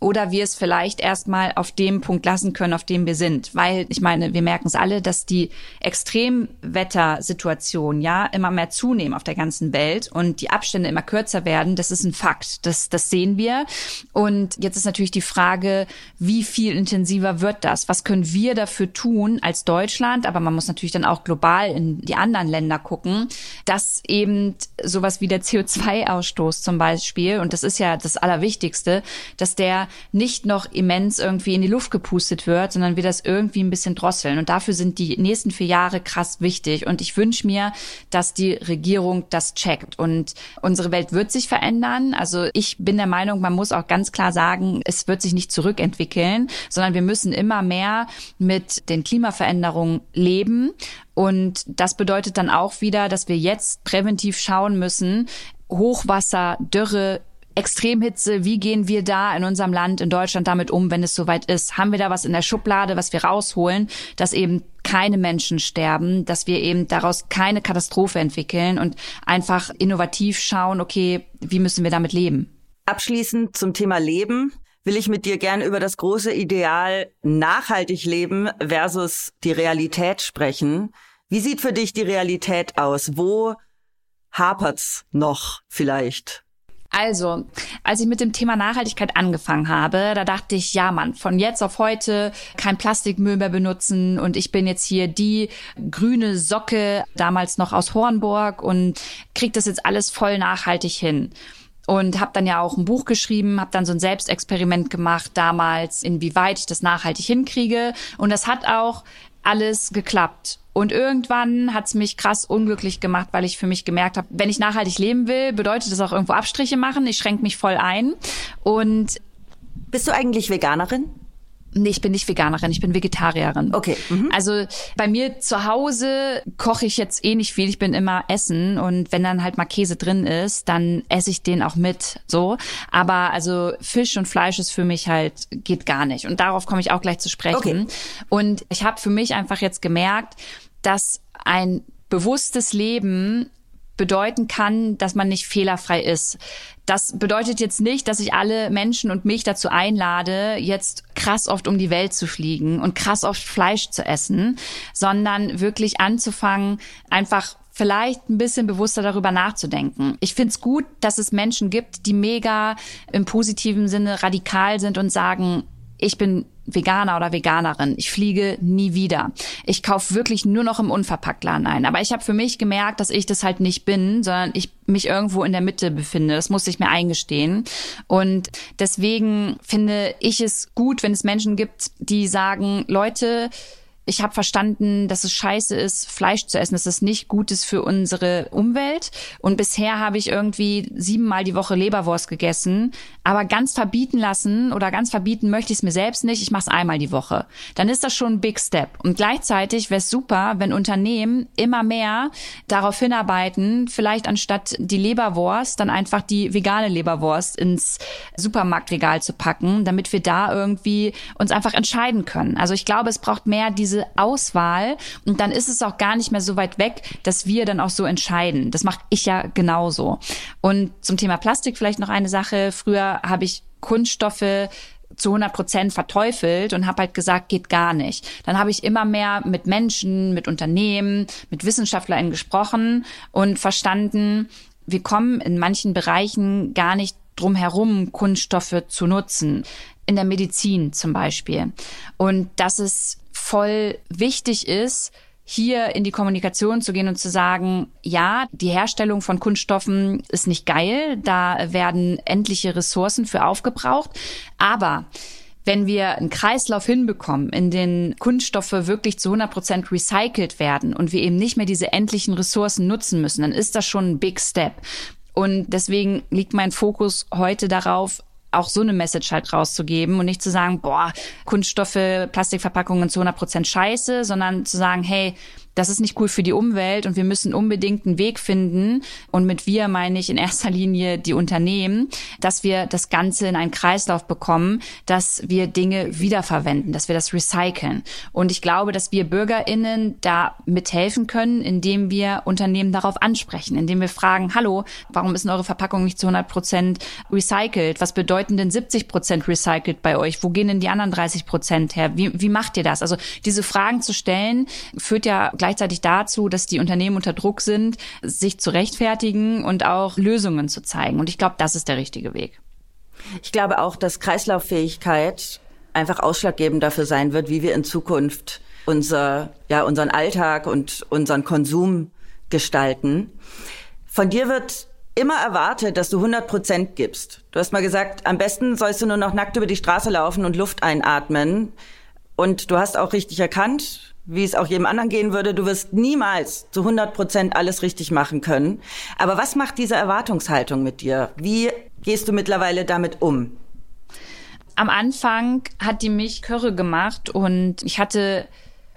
Speaker 1: oder wir es vielleicht erstmal auf dem Punkt lassen können, auf dem wir sind. Weil ich meine, wir merken es alle, dass die Extremwettersituation ja immer mehr zunehmen auf der ganzen Welt und die Abstände immer kürzer werden. Das ist ein Fakt. Das, das sehen wir. Und jetzt ist natürlich die Frage, wie viel intensiver wird das? Was können wir dafür tun als Deutschland? Aber man muss natürlich dann auch global in die anderen Länder gucken, dass eben sowas wie der CO2-Ausstoß zum Beispiel, und das ist ja das Allerwichtigste, dass der nicht noch immens irgendwie in die Luft gepustet wird, sondern wir das irgendwie ein bisschen drosseln. Und dafür sind die nächsten vier Jahre krass wichtig. Und ich wünsche mir, dass die Regierung das checkt. Und unsere Welt wird sich verändern. Also ich bin der Meinung, man muss auch ganz klar sagen, es wird sich nicht zurückentwickeln, sondern wir müssen immer mehr mit den Klimaveränderungen leben. Und das bedeutet dann auch wieder, dass wir jetzt präventiv schauen müssen, Hochwasser, Dürre, Extremhitze, wie gehen wir da in unserem Land, in Deutschland damit um, wenn es soweit ist? Haben wir da was in der Schublade, was wir rausholen, dass eben keine Menschen sterben, dass wir eben daraus keine Katastrophe entwickeln und einfach innovativ schauen, okay, wie müssen wir damit leben?
Speaker 2: Abschließend zum Thema Leben will ich mit dir gern über das große Ideal nachhaltig leben versus die Realität sprechen. Wie sieht für dich die Realität aus? Wo hapert's noch vielleicht?
Speaker 1: Also, als ich mit dem Thema Nachhaltigkeit angefangen habe, da dachte ich, ja Mann, von jetzt auf heute kein Plastikmüll mehr benutzen und ich bin jetzt hier die grüne Socke, damals noch aus Hornburg und krieg das jetzt alles voll nachhaltig hin. Und habe dann ja auch ein Buch geschrieben, habe dann so ein Selbstexperiment gemacht damals, inwieweit ich das nachhaltig hinkriege. Und das hat auch alles geklappt. Und irgendwann hat's mich krass unglücklich gemacht, weil ich für mich gemerkt habe, wenn ich nachhaltig leben will, bedeutet das auch irgendwo Abstriche machen. Ich schränke mich voll ein. Und
Speaker 2: bist du eigentlich Veganerin?
Speaker 1: Nee, ich bin nicht Veganerin, ich bin Vegetarierin.
Speaker 2: Okay. Mhm.
Speaker 1: Also bei mir zu Hause koche ich jetzt eh nicht viel. Ich bin immer essen und wenn dann halt mal Käse drin ist, dann esse ich den auch mit. So. Aber also Fisch und Fleisch ist für mich halt geht gar nicht. Und darauf komme ich auch gleich zu sprechen. Okay. Und ich habe für mich einfach jetzt gemerkt, dass ein bewusstes Leben bedeuten kann, dass man nicht fehlerfrei ist. Das bedeutet jetzt nicht, dass ich alle Menschen und mich dazu einlade, jetzt krass oft um die Welt zu fliegen und krass oft Fleisch zu essen, sondern wirklich anzufangen, einfach vielleicht ein bisschen bewusster darüber nachzudenken. Ich finde es gut, dass es Menschen gibt, die mega im positiven Sinne radikal sind und sagen, ich bin Veganer oder Veganerin. Ich fliege nie wieder. Ich kaufe wirklich nur noch im Unverpacktladen ein. Aber ich habe für mich gemerkt, dass ich das halt nicht bin, sondern ich mich irgendwo in der Mitte befinde. Das musste ich mir eingestehen. Und deswegen finde ich es gut, wenn es Menschen gibt, die sagen, Leute, ich habe verstanden, dass es scheiße ist, Fleisch zu essen, dass es nicht gut ist für unsere Umwelt. Und bisher habe ich irgendwie siebenmal die Woche Leberwurst gegessen, aber ganz verbieten lassen oder ganz verbieten möchte ich es mir selbst nicht. Ich mache es einmal die Woche. Dann ist das schon ein Big Step. Und gleichzeitig wäre es super, wenn Unternehmen immer mehr darauf hinarbeiten, vielleicht anstatt die Leberwurst dann einfach die vegane Leberwurst ins Supermarktregal zu packen, damit wir da irgendwie uns einfach entscheiden können. Also ich glaube, es braucht mehr diese Auswahl und dann ist es auch gar nicht mehr so weit weg, dass wir dann auch so entscheiden. Das mache ich ja genauso. Und zum Thema Plastik vielleicht noch eine Sache. Früher habe ich Kunststoffe zu 100 Prozent verteufelt und habe halt gesagt, geht gar nicht. Dann habe ich immer mehr mit Menschen, mit Unternehmen, mit WissenschaftlerInnen gesprochen und verstanden, wir kommen in manchen Bereichen gar nicht drum herum, Kunststoffe zu nutzen. In der Medizin zum Beispiel. Und das ist voll wichtig ist, hier in die Kommunikation zu gehen und zu sagen, ja, die Herstellung von Kunststoffen ist nicht geil, da werden endliche Ressourcen für aufgebraucht, aber wenn wir einen Kreislauf hinbekommen, in den Kunststoffe wirklich zu 100 Prozent recycelt werden und wir eben nicht mehr diese endlichen Ressourcen nutzen müssen, dann ist das schon ein Big Step. Und deswegen liegt mein Fokus heute darauf, auch so eine Message halt rauszugeben und nicht zu sagen, boah, Kunststoffe, Plastikverpackungen zu 100 Prozent scheiße, sondern zu sagen, hey, das ist nicht cool für die Umwelt und wir müssen unbedingt einen Weg finden. Und mit wir meine ich in erster Linie die Unternehmen, dass wir das Ganze in einen Kreislauf bekommen, dass wir Dinge wiederverwenden, dass wir das recyceln. Und ich glaube, dass wir BürgerInnen da mithelfen können, indem wir Unternehmen darauf ansprechen, indem wir fragen, hallo, warum ist eure Verpackung nicht zu 100 Prozent recycelt? Was bedeuten denn 70 Prozent recycelt bei euch? Wo gehen denn die anderen 30 Prozent her? Wie, wie macht ihr das? Also diese Fragen zu stellen, führt ja gleichzeitig dazu, dass die Unternehmen unter Druck sind, sich zu rechtfertigen und auch Lösungen zu zeigen. Und ich glaube, das ist der richtige Weg.
Speaker 2: Ich glaube auch, dass Kreislauffähigkeit einfach ausschlaggebend dafür sein wird, wie wir in Zukunft unser, ja, unseren Alltag und unseren Konsum gestalten. Von dir wird immer erwartet, dass du 100 Prozent gibst. Du hast mal gesagt, am besten sollst du nur noch nackt über die Straße laufen und Luft einatmen. Und du hast auch richtig erkannt, wie es auch jedem anderen gehen würde, du wirst niemals zu 100 Prozent alles richtig machen können. Aber was macht diese Erwartungshaltung mit dir? Wie gehst du mittlerweile damit um?
Speaker 1: Am Anfang hat die mich Körre gemacht und ich hatte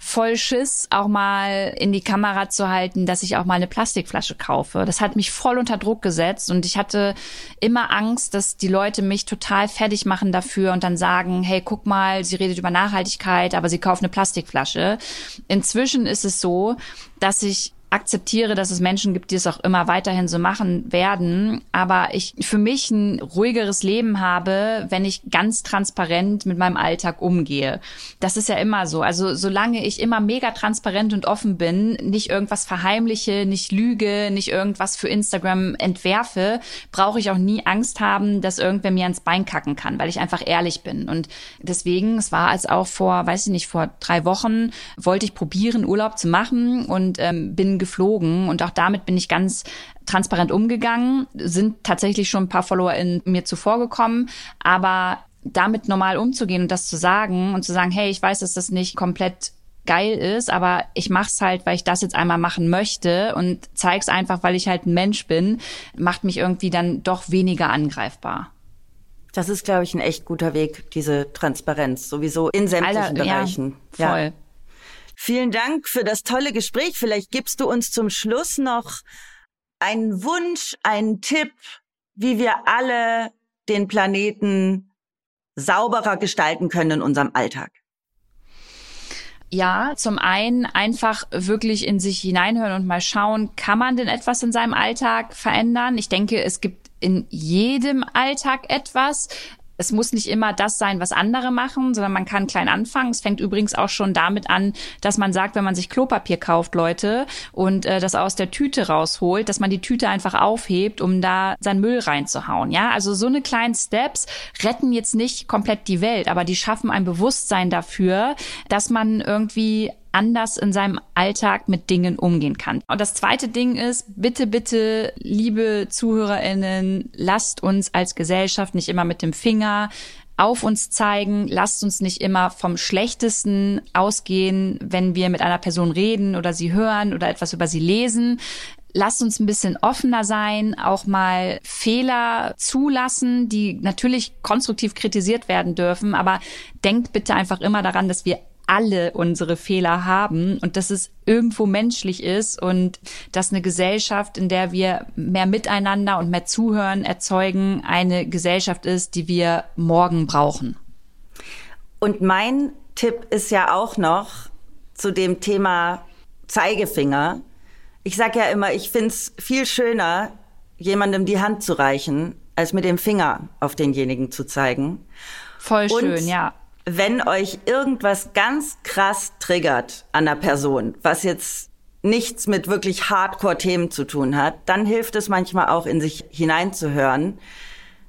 Speaker 1: voll Schiss, auch mal in die Kamera zu halten, dass ich auch mal eine Plastikflasche kaufe. Das hat mich voll unter Druck gesetzt und ich hatte immer Angst, dass die Leute mich total fertig machen dafür und dann sagen, hey, guck mal, sie redet über Nachhaltigkeit, aber sie kauft eine Plastikflasche. Inzwischen ist es so, dass ich akzeptiere, dass es Menschen gibt, die es auch immer weiterhin so machen werden, aber ich für mich ein ruhigeres Leben habe, wenn ich ganz transparent mit meinem Alltag umgehe. Das ist ja immer so. Also solange ich immer mega transparent und offen bin, nicht irgendwas verheimliche, nicht lüge, nicht irgendwas für Instagram entwerfe, brauche ich auch nie Angst haben, dass irgendwer mir ans Bein kacken kann, weil ich einfach ehrlich bin. Und deswegen, es war als auch vor, weiß ich nicht, vor drei Wochen wollte ich probieren, Urlaub zu machen und ähm, bin geflogen und auch damit bin ich ganz transparent umgegangen. Sind tatsächlich schon ein paar Follower in mir zuvor gekommen, aber damit normal umzugehen und das zu sagen und zu sagen, hey, ich weiß, dass das nicht komplett geil ist, aber ich mach's halt, weil ich das jetzt einmal machen möchte und zeig's einfach, weil ich halt ein Mensch bin, macht mich irgendwie dann doch weniger angreifbar.
Speaker 2: Das ist, glaube ich, ein echt guter Weg, diese Transparenz, sowieso in sämtlichen Alter, Bereichen.
Speaker 1: Ja, voll. Ja.
Speaker 2: Vielen Dank für das tolle Gespräch. Vielleicht gibst du uns zum Schluss noch einen Wunsch, einen Tipp, wie wir alle den Planeten sauberer gestalten können in unserem Alltag.
Speaker 1: Ja, zum einen einfach wirklich in sich hineinhören und mal schauen, kann man denn etwas in seinem Alltag verändern? Ich denke, es gibt in jedem Alltag etwas es muss nicht immer das sein, was andere machen, sondern man kann klein anfangen. Es fängt übrigens auch schon damit an, dass man sagt, wenn man sich Klopapier kauft, Leute, und äh, das aus der Tüte rausholt, dass man die Tüte einfach aufhebt, um da seinen Müll reinzuhauen. Ja, also so eine kleinen Steps retten jetzt nicht komplett die Welt, aber die schaffen ein Bewusstsein dafür, dass man irgendwie anders in seinem Alltag mit Dingen umgehen kann. Und das zweite Ding ist, bitte, bitte, liebe ZuhörerInnen, lasst uns als Gesellschaft nicht immer mit dem Finger auf uns zeigen, lasst uns nicht immer vom Schlechtesten ausgehen, wenn wir mit einer Person reden oder sie hören oder etwas über sie lesen. Lasst uns ein bisschen offener sein, auch mal Fehler zulassen, die natürlich konstruktiv kritisiert werden dürfen, aber denkt bitte einfach immer daran, dass wir alle unsere Fehler haben und dass es irgendwo menschlich ist und dass eine Gesellschaft, in der wir mehr miteinander und mehr Zuhören erzeugen, eine Gesellschaft ist, die wir morgen brauchen.
Speaker 2: Und mein Tipp ist ja auch noch zu dem Thema Zeigefinger. Ich sage ja immer, ich find's viel schöner, jemandem die Hand zu reichen, als mit dem Finger auf denjenigen zu zeigen.
Speaker 1: Voll schön, und ja
Speaker 2: wenn euch irgendwas ganz krass triggert an der Person, was jetzt nichts mit wirklich Hardcore-Themen zu tun hat, dann hilft es manchmal auch in sich hineinzuhören,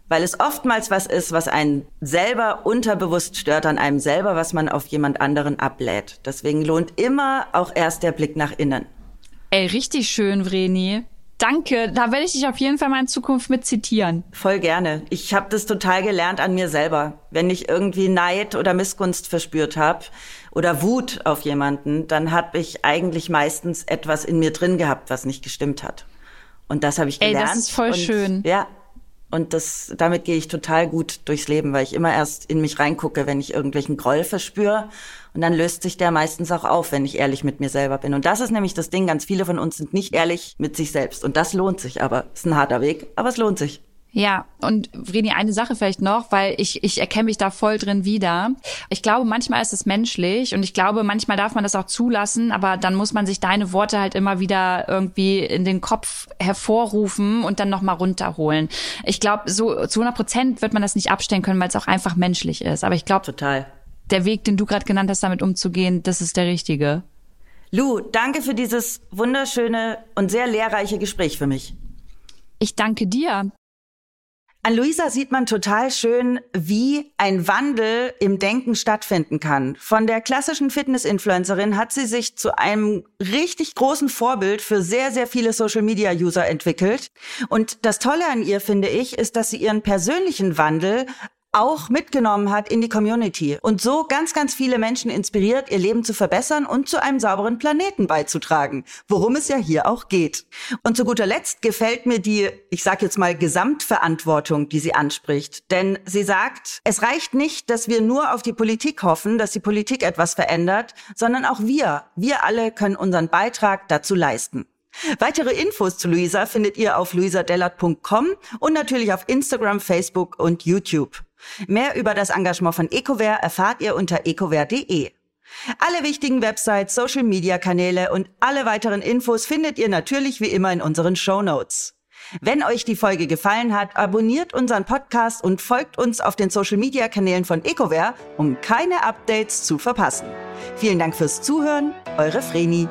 Speaker 2: weil es oftmals was ist, was einen selber unterbewusst stört an einem selber, was man auf jemand anderen ablädt. Deswegen lohnt immer auch erst der Blick nach innen.
Speaker 1: Ey, richtig schön, Vreni. Danke, da werde ich dich auf jeden Fall mal in Zukunft mit zitieren.
Speaker 2: Voll gerne. Ich habe das total gelernt an mir selber. Wenn ich irgendwie Neid oder Missgunst verspürt habe oder Wut auf jemanden, dann habe ich eigentlich meistens etwas in mir drin gehabt, was nicht gestimmt hat. Und das habe ich gelernt.
Speaker 1: Ey, das ist voll
Speaker 2: Und,
Speaker 1: schön.
Speaker 2: Ja, Und das, damit gehe ich total gut durchs Leben, weil ich immer erst in mich reingucke, wenn ich irgendwelchen Groll verspüre. Und dann löst sich der meistens auch auf, wenn ich ehrlich mit mir selber bin. Und das ist nämlich das Ding. Ganz viele von uns sind nicht ehrlich mit sich selbst. Und das lohnt sich aber. Ist ein harter Weg, aber es lohnt sich.
Speaker 1: Ja, und Vreni, eine Sache vielleicht noch, weil ich, ich erkenne mich da voll drin wieder. Ich glaube, manchmal ist es menschlich und ich glaube, manchmal darf man das auch zulassen, aber dann muss man sich deine Worte halt immer wieder irgendwie in den Kopf hervorrufen und dann nochmal runterholen. Ich glaube, so zu 100 Prozent wird man das nicht abstellen können, weil es auch einfach menschlich ist. Aber ich glaube,
Speaker 2: total.
Speaker 1: Der Weg, den du gerade genannt hast, damit umzugehen, das ist der richtige.
Speaker 2: Lu, danke für dieses wunderschöne und sehr lehrreiche Gespräch für mich.
Speaker 1: Ich danke dir.
Speaker 2: An Luisa sieht man total schön, wie ein Wandel im Denken stattfinden kann. Von der klassischen Fitness-Influencerin hat sie sich zu einem richtig großen Vorbild für sehr, sehr viele Social-Media-User entwickelt. Und das Tolle an ihr, finde ich, ist, dass sie ihren persönlichen Wandel auch mitgenommen hat in die Community und so ganz, ganz viele Menschen inspiriert, ihr Leben zu verbessern und zu einem sauberen Planeten beizutragen, worum es ja hier auch geht. Und zu guter Letzt gefällt mir die, ich sage jetzt mal, Gesamtverantwortung, die sie anspricht. Denn sie sagt, es reicht nicht, dass wir nur auf die Politik hoffen, dass die Politik etwas verändert, sondern auch wir, wir alle können unseren Beitrag dazu leisten. Weitere Infos zu Luisa findet ihr auf luisadellert.com und natürlich auf Instagram, Facebook und YouTube. Mehr über das Engagement von EcoWare erfahrt ihr unter ecoware.de. Alle wichtigen Websites, Social Media Kanäle und alle weiteren Infos findet ihr natürlich wie immer in unseren Show Notes. Wenn euch die Folge gefallen hat, abonniert unseren Podcast und folgt uns auf den Social Media Kanälen von EcoWare, um keine Updates zu verpassen. Vielen Dank fürs Zuhören, eure Vreni.